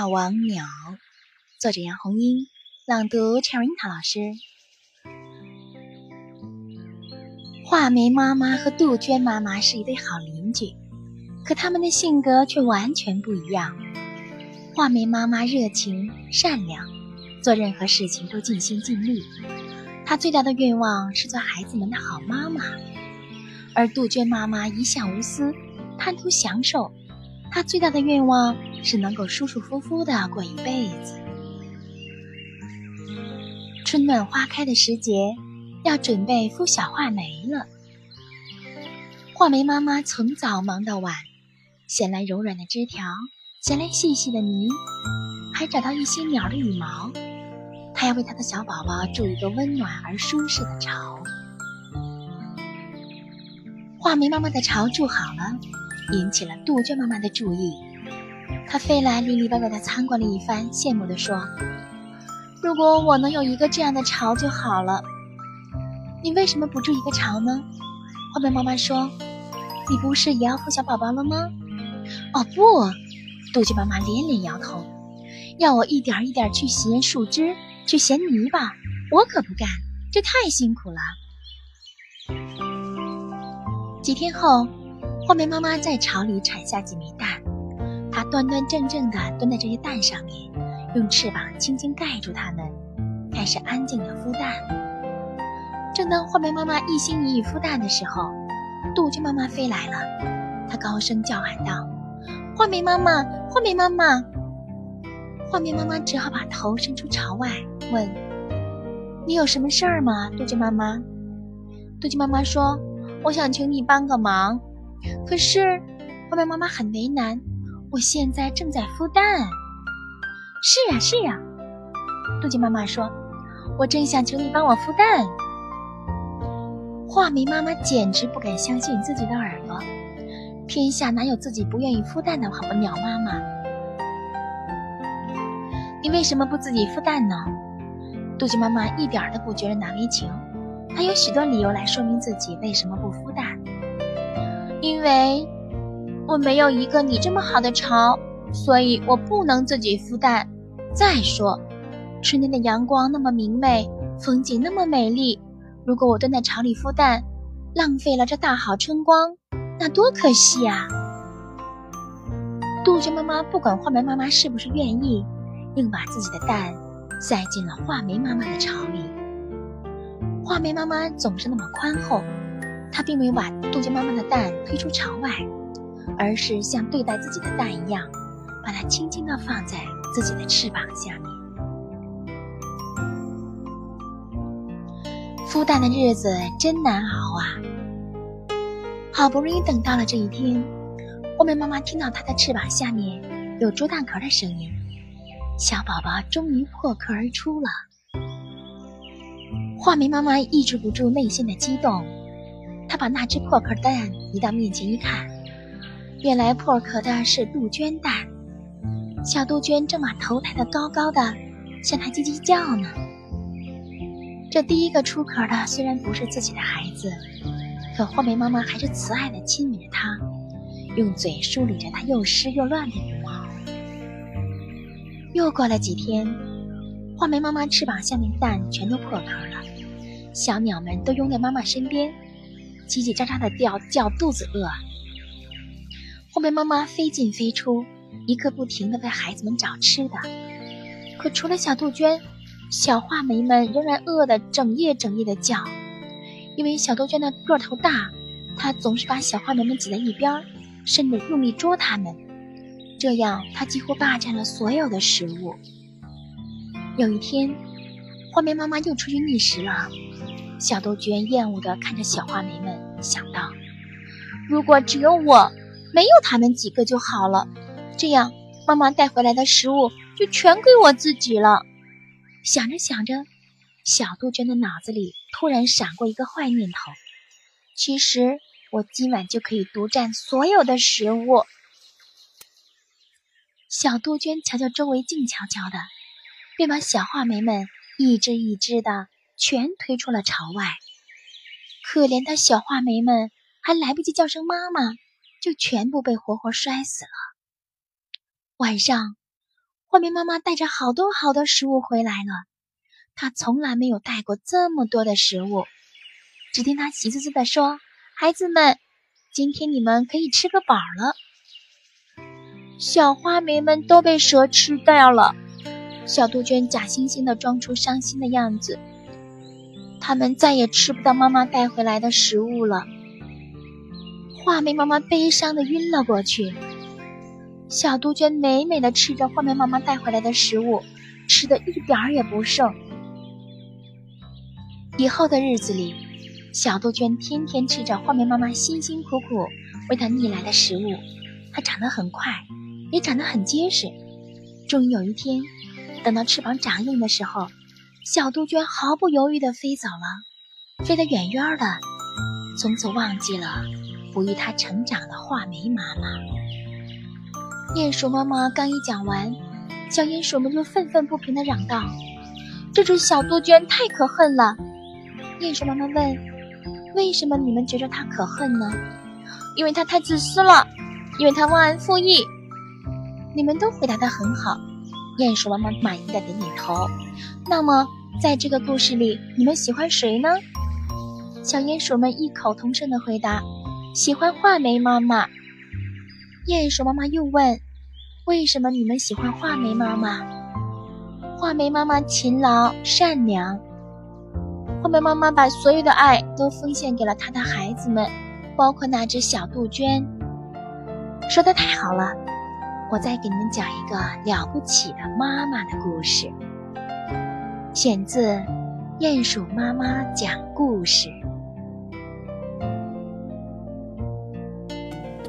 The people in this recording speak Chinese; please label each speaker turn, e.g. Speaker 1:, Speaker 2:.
Speaker 1: 画王鸟，作者杨红樱，朗读陈瑞塔老师。画眉妈妈和杜鹃妈妈是一对好邻居，可他们的性格却完全不一样。画眉妈妈热情善良，做任何事情都尽心尽力。她最大的愿望是做孩子们的好妈妈，而杜鹃妈妈一向无私，贪图享受。她最大的愿望是能够舒舒服服的过一辈子。春暖花开的时节。要准备孵小画眉了。画眉妈妈从早忙到晚，衔来柔软的枝条，衔来细细的泥，还找到一些鸟的羽毛。她要为她的小宝宝筑一个温暖而舒适的巢。画眉妈妈的巢筑好了，引起了杜鹃妈妈的注意。他飞来里里外外的参观了一番，羡慕地说：“如果我能有一个这样的巢就好了。”你为什么不筑一个巢呢？画眉妈妈说：“你不是也要孵小宝宝了吗？”哦不，杜鹃妈妈连连摇头，要我一点一点去衔树枝、去衔泥巴，我可不干，这太辛苦了。几天后，画眉妈妈在巢里产下几枚蛋，端端正正地蹲在这些蛋上面，用翅膀轻轻盖住它们，开始安静地孵蛋。正当画眉妈妈一心一意孵蛋的时候，杜鹃妈妈飞来了。她高声叫喊道：“画眉妈妈，画眉妈妈！”画眉妈妈只好把头伸出巢外，问：“你有什么事儿吗？”杜鹃妈妈。杜鹃妈妈说：“我想请你帮个忙。”可是，画眉妈妈很为难：“我现在正在孵蛋。”“是呀，是呀。”杜鹃妈妈说：“我正想求你帮我孵蛋。”画眉妈妈简直不敢相信自己的耳朵，天下哪有自己不愿意孵蛋的好鸟妈妈？你为什么不自己孵蛋呢？杜鹃妈妈一点都不觉得难为情，她有许多理由来说明自己为什么不孵蛋。因为我没有一个你这么好的巢，所以我不能自己孵蛋。再说，春天的阳光那么明媚，风景那么美丽。如果我蹲在巢里孵蛋，浪费了这大好春光，那多可惜啊！杜鹃妈妈不管画眉妈妈是不是愿意，硬把自己的蛋塞进了画眉妈妈的巢里。画眉妈妈总是那么宽厚，她并没有把杜鹃妈妈的蛋推出巢外，而是像对待自己的蛋一样，把它轻轻地放在自己的翅膀下面。孵蛋的日子真难熬啊！好不容易等到了这一天，画眉妈妈听到它的翅膀下面有啄蛋壳的声音，小宝宝终于破壳而出了。画眉妈妈抑制不住内心的激动，她把那只破壳蛋移到面前一看，原来破壳的是杜鹃蛋，小杜鹃正把头抬得高高的，向它叽叽叫呢。这第一个出壳的虽然不是自己的孩子，可画眉妈妈还是慈爱的亲吻着它，用嘴梳理着它又湿又乱的羽毛。又过了几天，画眉妈妈翅膀下面蛋全都破壳了，小鸟们都拥在妈妈身边，叽叽喳喳的叫叫肚子饿。画眉妈妈飞进飞出，一刻不停地为孩子们找吃的，可除了小杜鹃。小画眉们仍然饿得整夜整夜的叫，因为小杜鹃的个头大，它总是把小画眉们挤在一边，甚至用力捉它们，这样它几乎霸占了所有的食物。有一天，画眉妈妈又出去觅食了，小杜鹃厌恶地看着小画眉们，想到：如果只有我，没有他们几个就好了，这样妈妈带回来的食物就全归我自己了。想着想着，小杜鹃的脑子里突然闪过一个坏念头：其实我今晚就可以独占所有的食物。小杜鹃瞧瞧周围，静悄悄的，便把小画眉们一只一只的全推出了巢外。可怜的小画眉们还来不及叫声妈妈，就全部被活活摔死了。晚上。画眉妈妈带着好多好多食物回来了。她从来没有带过这么多的食物。只听她喜滋滋地说：“孩子们，今天你们可以吃个饱了。”小花眉们都被蛇吃掉了。小杜鹃假惺惺地装出伤心的样子。他们再也吃不到妈妈带回来的食物了。画眉妈妈悲伤的晕了过去。小杜鹃美美的吃着画眉妈妈带回来的食物，吃的一点儿也不剩。以后的日子里，小杜鹃天天吃着画眉妈妈辛辛苦苦为它觅来的食物，它长得很快，也长得很结实。终于有一天，等到翅膀长硬的时候。小杜鹃毫不犹豫地飞走了，飞得远远的，从此忘记了哺育它成长的画眉妈妈。鼹鼠妈妈刚一讲完，小鼹鼠们就愤愤不平地嚷道：“这只小杜鹃太可恨了！”鼹鼠妈妈问：“为什么你们觉得它可恨呢？”“因为它太自私了，因为它忘恩负义。”你们都回答得很好。鼹鼠妈妈满意的点点头。那么，在这个故事里，你们喜欢谁呢？小鼹鼠们异口同声的回答：“喜欢画眉妈妈。”鼹鼠妈妈又问：“为什么你们喜欢画眉妈妈？”画眉妈妈勤劳善良。画眉妈妈把所有的爱都奉献给了她的孩子们，包括那只小杜鹃。说的太好了。我再给你们讲一个了不起的妈妈的故事，选自《鼹鼠妈妈讲故事》。